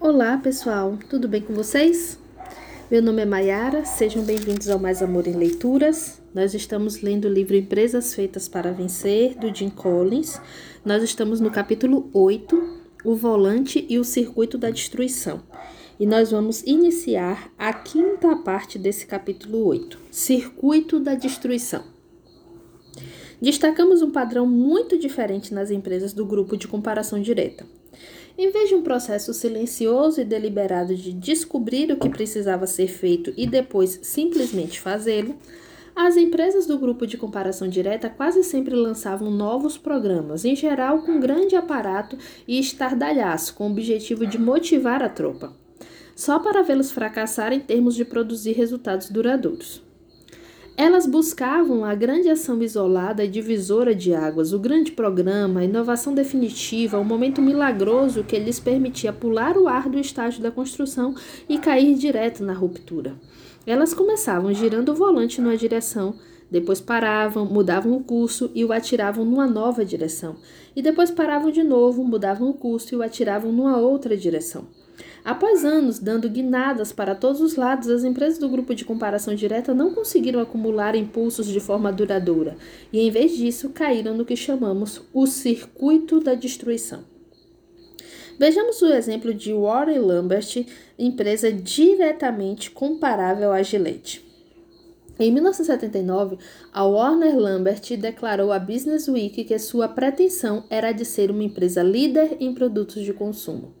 Olá, pessoal, tudo bem com vocês? Meu nome é Mayara, sejam bem-vindos ao Mais Amor em Leituras. Nós estamos lendo o livro Empresas Feitas para Vencer, do Jim Collins. Nós estamos no capítulo 8, O Volante e o Circuito da Destruição. E nós vamos iniciar a quinta parte desse capítulo 8, Circuito da Destruição. Destacamos um padrão muito diferente nas empresas do grupo de comparação direta. Em vez de um processo silencioso e deliberado de descobrir o que precisava ser feito e depois simplesmente fazê-lo, as empresas do grupo de comparação direta quase sempre lançavam novos programas, em geral com grande aparato e estardalhaço, com o objetivo de motivar a tropa, só para vê-los fracassar em termos de produzir resultados duradouros. Elas buscavam a grande ação isolada e divisora de águas, o grande programa, a inovação definitiva, o momento milagroso que lhes permitia pular o ar do estágio da construção e cair direto na ruptura. Elas começavam girando o volante numa direção, depois paravam, mudavam o curso e o atiravam numa nova direção, e depois paravam de novo, mudavam o curso e o atiravam numa outra direção. Após anos dando guinadas para todos os lados, as empresas do grupo de comparação direta não conseguiram acumular impulsos de forma duradoura e, em vez disso, caíram no que chamamos o circuito da destruição. Vejamos o exemplo de Warren Lambert, empresa diretamente comparável à Gillette. Em 1979, a Warner Lambert declarou à Business Week que sua pretensão era de ser uma empresa líder em produtos de consumo.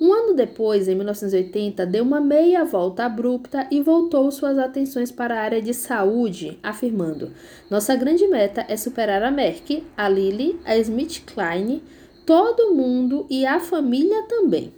Um ano depois, em 1980, deu uma meia volta abrupta e voltou suas atenções para a área de saúde, afirmando: Nossa grande meta é superar a Merck, a Lilly, a SmithKline, todo mundo e a família também.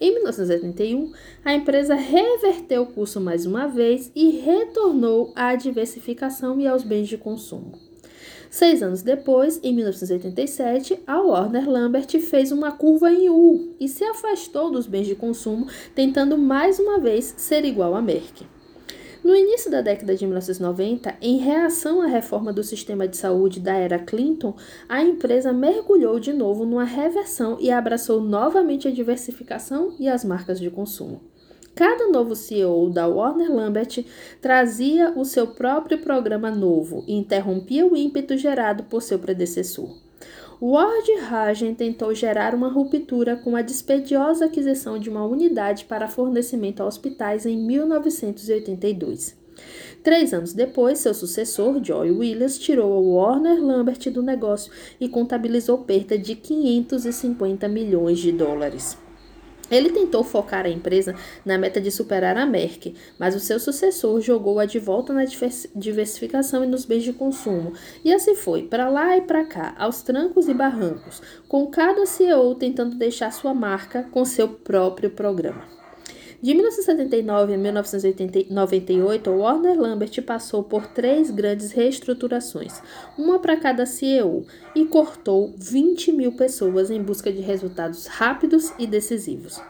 Em 1981, a empresa reverteu o curso mais uma vez e retornou à diversificação e aos bens de consumo. Seis anos depois, em 1987, a Warner Lambert fez uma curva em U e se afastou dos bens de consumo, tentando mais uma vez ser igual a Merck. No início da década de 1990, em reação à reforma do sistema de saúde da era Clinton, a empresa mergulhou de novo numa reversão e abraçou novamente a diversificação e as marcas de consumo. Cada novo CEO da Warner Lambert trazia o seu próprio programa novo e interrompia o ímpeto gerado por seu predecessor. Ward Hagen tentou gerar uma ruptura com a dispendiosa aquisição de uma unidade para fornecimento a hospitais em 1982. Três anos depois, seu sucessor, Joy Williams, tirou a Warner Lambert do negócio e contabilizou perda de 550 milhões de dólares. Ele tentou focar a empresa na meta de superar a Merck, mas o seu sucessor jogou-a de volta na diversificação e nos bens de consumo. E assim foi, para lá e para cá, aos trancos e barrancos, com cada CEO tentando deixar sua marca com seu próprio programa. De 1979 a 1998, Warner Lambert passou por três grandes reestruturações, uma para cada CEO, e cortou 20 mil pessoas em busca de resultados rápidos e decisivos.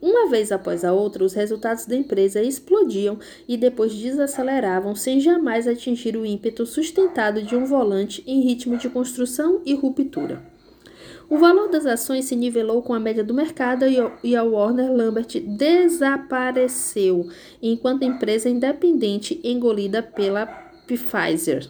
Uma vez após a outra, os resultados da empresa explodiam e depois desaceleravam sem jamais atingir o ímpeto sustentado de um volante em ritmo de construção e ruptura. O valor das ações se nivelou com a média do mercado e a Warner Lambert desapareceu enquanto empresa independente engolida pela Pfizer.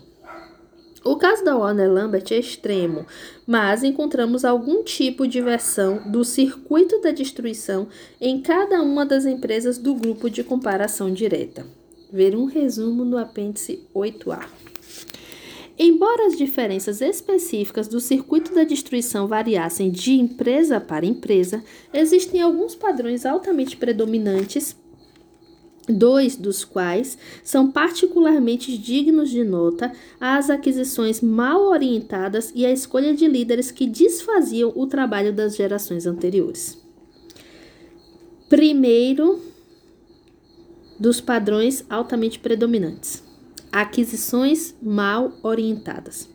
O caso da Warner Lambert é extremo, mas encontramos algum tipo de versão do circuito da destruição em cada uma das empresas do grupo de comparação direta. Ver um resumo no apêndice 8A. Embora as diferenças específicas do circuito da destruição variassem de empresa para empresa, existem alguns padrões altamente predominantes, dois dos quais são particularmente dignos de nota: as aquisições mal orientadas e a escolha de líderes que desfaziam o trabalho das gerações anteriores. Primeiro dos padrões altamente predominantes aquisições mal orientadas.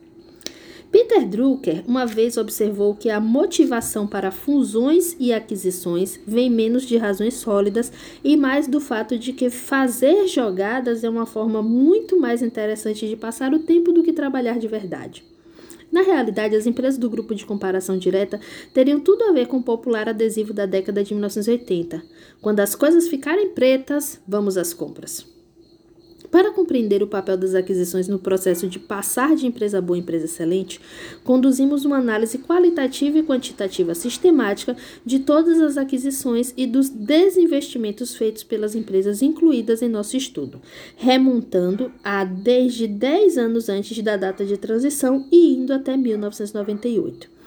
Peter Drucker uma vez observou que a motivação para fusões e aquisições vem menos de razões sólidas e mais do fato de que fazer jogadas é uma forma muito mais interessante de passar o tempo do que trabalhar de verdade. Na realidade, as empresas do grupo de comparação direta teriam tudo a ver com o popular adesivo da década de 1980. Quando as coisas ficarem pretas, vamos às compras. Para compreender o papel das aquisições no processo de passar de empresa boa a empresa excelente, conduzimos uma análise qualitativa e quantitativa sistemática de todas as aquisições e dos desinvestimentos feitos pelas empresas incluídas em nosso estudo, remontando a desde 10 anos antes da data de transição e indo até 1998.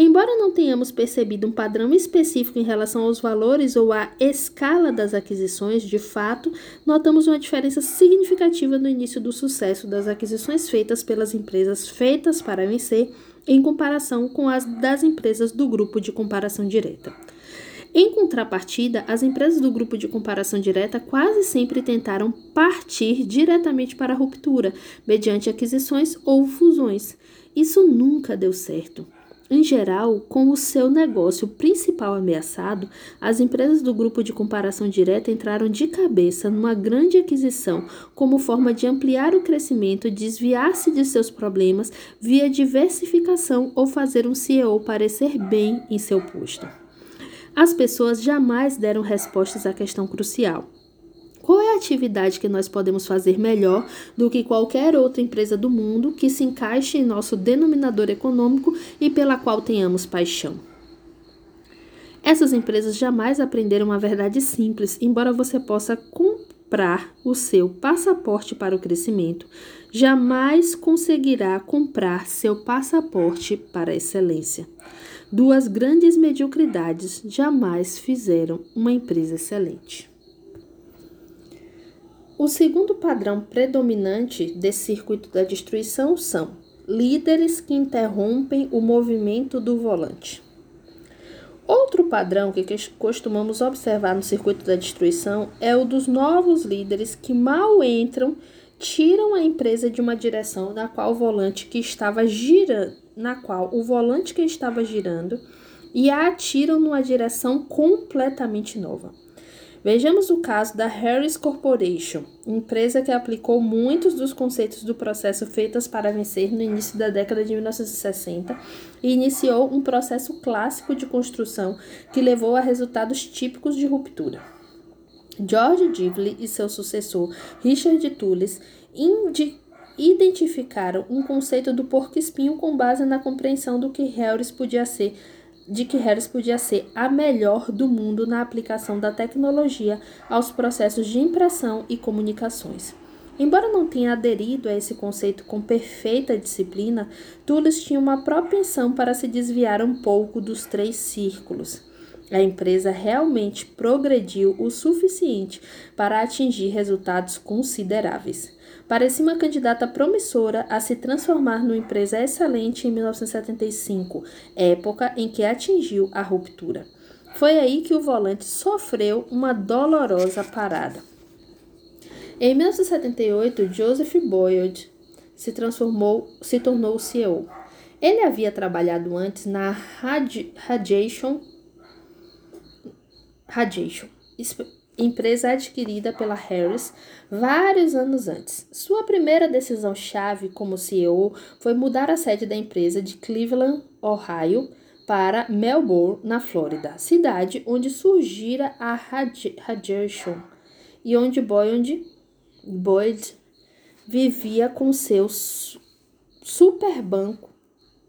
Embora não tenhamos percebido um padrão específico em relação aos valores ou à escala das aquisições, de fato, notamos uma diferença significativa no início do sucesso das aquisições feitas pelas empresas feitas para vencer em comparação com as das empresas do grupo de comparação direta. Em contrapartida, as empresas do grupo de comparação direta quase sempre tentaram partir diretamente para a ruptura, mediante aquisições ou fusões. Isso nunca deu certo. Em geral, com o seu negócio principal ameaçado, as empresas do grupo de comparação direta entraram de cabeça numa grande aquisição como forma de ampliar o crescimento, desviar-se de seus problemas via diversificação ou fazer um CEO parecer bem em seu posto. As pessoas jamais deram respostas à questão crucial. Qual é a atividade que nós podemos fazer melhor do que qualquer outra empresa do mundo que se encaixe em nosso denominador econômico e pela qual tenhamos paixão? Essas empresas jamais aprenderam a verdade simples, embora você possa comprar o seu passaporte para o crescimento, jamais conseguirá comprar seu passaporte para a excelência. Duas grandes mediocridades jamais fizeram uma empresa excelente. O segundo padrão predominante desse circuito da destruição são líderes que interrompem o movimento do volante. Outro padrão que costumamos observar no circuito da destruição é o dos novos líderes que mal entram, tiram a empresa de uma direção na qual o volante que estava girando, na qual o volante que estava girando e a atiram numa direção completamente nova. Vejamos o caso da Harris Corporation, empresa que aplicou muitos dos conceitos do processo feitas para vencer no início da década de 1960 e iniciou um processo clássico de construção que levou a resultados típicos de ruptura. George Givley e seu sucessor Richard Tullis identificaram um conceito do porco-espinho com base na compreensão do que Harris podia ser de que Harris podia ser a melhor do mundo na aplicação da tecnologia aos processos de impressão e comunicações. Embora não tenha aderido a esse conceito com perfeita disciplina, Tullis tinha uma propensão para se desviar um pouco dos três círculos. A empresa realmente progrediu o suficiente para atingir resultados consideráveis. Parecia uma candidata promissora a se transformar numa empresa excelente em 1975, época em que atingiu a ruptura. Foi aí que o volante sofreu uma dolorosa parada. Em 1978, Joseph Boyd se transformou, se tornou CEO. Ele havia trabalhado antes na Radiation, Radiation empresa adquirida pela Harris vários anos antes. Sua primeira decisão-chave como CEO foi mudar a sede da empresa de Cleveland, Ohio, para Melbourne, na Flórida, cidade onde surgira a Radiation e onde Boyd, Boyd vivia com seu super banco,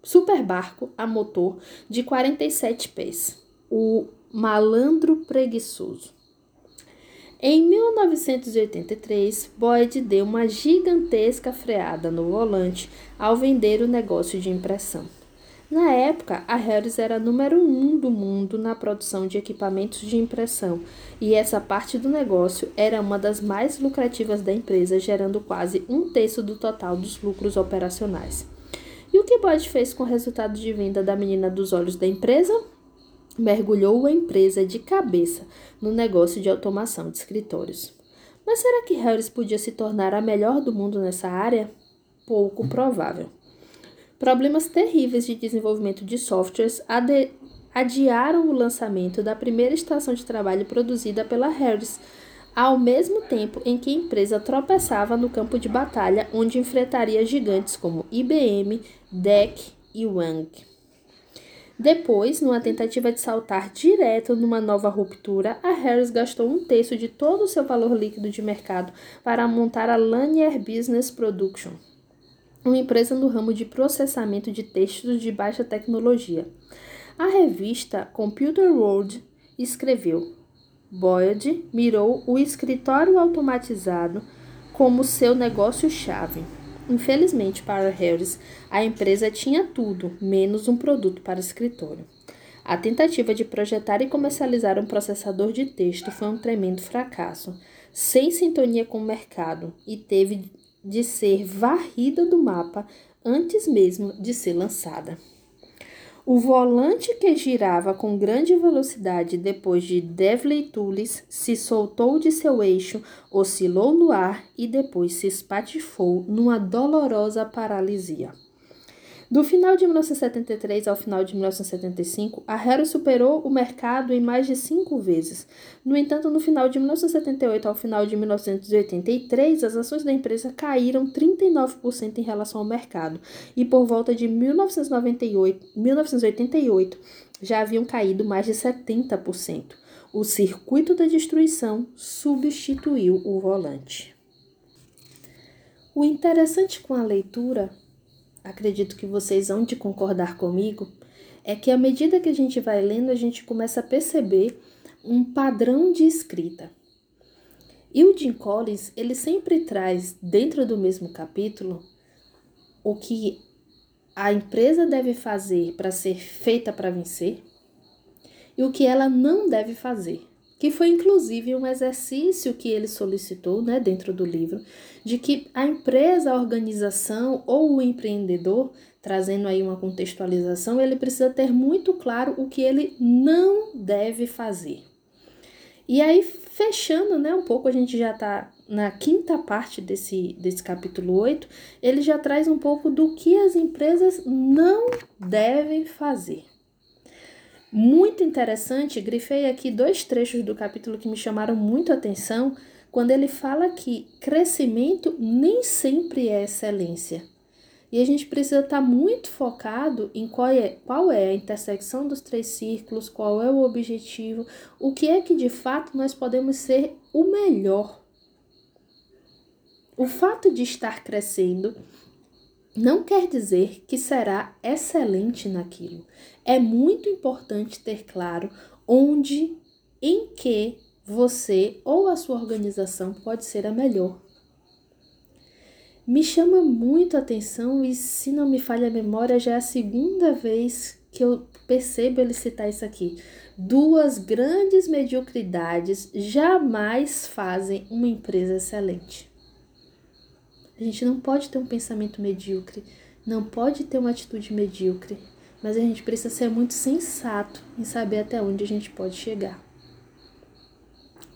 super barco a motor de 47 pés, o Malandro Preguiçoso. Em 1983, Boyd deu uma gigantesca freada no volante ao vender o negócio de impressão. Na época, a Harris era número um do mundo na produção de equipamentos de impressão e essa parte do negócio era uma das mais lucrativas da empresa, gerando quase um terço do total dos lucros operacionais. E o que Boyd fez com o resultado de venda da menina dos olhos da empresa? Mergulhou a empresa de cabeça no negócio de automação de escritórios. Mas será que Harris podia se tornar a melhor do mundo nessa área? Pouco provável. Problemas terríveis de desenvolvimento de softwares adiaram o lançamento da primeira estação de trabalho produzida pela Harris ao mesmo tempo em que a empresa tropeçava no campo de batalha, onde enfrentaria gigantes como IBM, DEC e Wang. Depois, numa tentativa de saltar direto numa nova ruptura, a Harris gastou um terço de todo o seu valor líquido de mercado para montar a Lanier Business Production, uma empresa no ramo de processamento de textos de baixa tecnologia. A revista Computer World escreveu: Boyd mirou o escritório automatizado como seu negócio-chave. Infelizmente para Harris, a empresa tinha tudo, menos um produto para escritório. A tentativa de projetar e comercializar um processador de texto foi um tremendo fracasso, sem sintonia com o mercado, e teve de ser varrida do mapa antes mesmo de ser lançada. O volante que girava com grande velocidade depois de Devlin Tullis se soltou de seu eixo, oscilou no ar e depois se espatifou numa dolorosa paralisia. Do final de 1973 ao final de 1975, a Hero superou o mercado em mais de cinco vezes. No entanto, no final de 1978 ao final de 1983, as ações da empresa caíram 39% em relação ao mercado e por volta de 1998, 1988 já haviam caído mais de 70%. O circuito da destruição substituiu o volante. O interessante com a leitura acredito que vocês vão de concordar comigo, é que à medida que a gente vai lendo, a gente começa a perceber um padrão de escrita. E o Jim Collins, ele sempre traz dentro do mesmo capítulo o que a empresa deve fazer para ser feita para vencer e o que ela não deve fazer que foi inclusive um exercício que ele solicitou, né, dentro do livro, de que a empresa, a organização ou o empreendedor, trazendo aí uma contextualização, ele precisa ter muito claro o que ele não deve fazer. E aí, fechando, né, um pouco, a gente já está na quinta parte desse, desse capítulo 8, ele já traz um pouco do que as empresas não devem fazer. Muito interessante, grifei aqui dois trechos do capítulo que me chamaram muito a atenção, quando ele fala que crescimento nem sempre é excelência. E a gente precisa estar muito focado em qual é, qual é a intersecção dos três círculos, qual é o objetivo, o que é que de fato nós podemos ser o melhor. O fato de estar crescendo não quer dizer que será excelente naquilo. É muito importante ter claro onde, em que você ou a sua organização pode ser a melhor. Me chama muito a atenção e, se não me falha a memória, já é a segunda vez que eu percebo ele citar isso aqui. Duas grandes mediocridades jamais fazem uma empresa excelente. A gente não pode ter um pensamento medíocre, não pode ter uma atitude medíocre, mas a gente precisa ser muito sensato em saber até onde a gente pode chegar.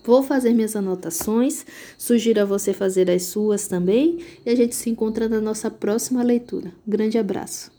Vou fazer minhas anotações, sugiro a você fazer as suas também e a gente se encontra na nossa próxima leitura. Um grande abraço.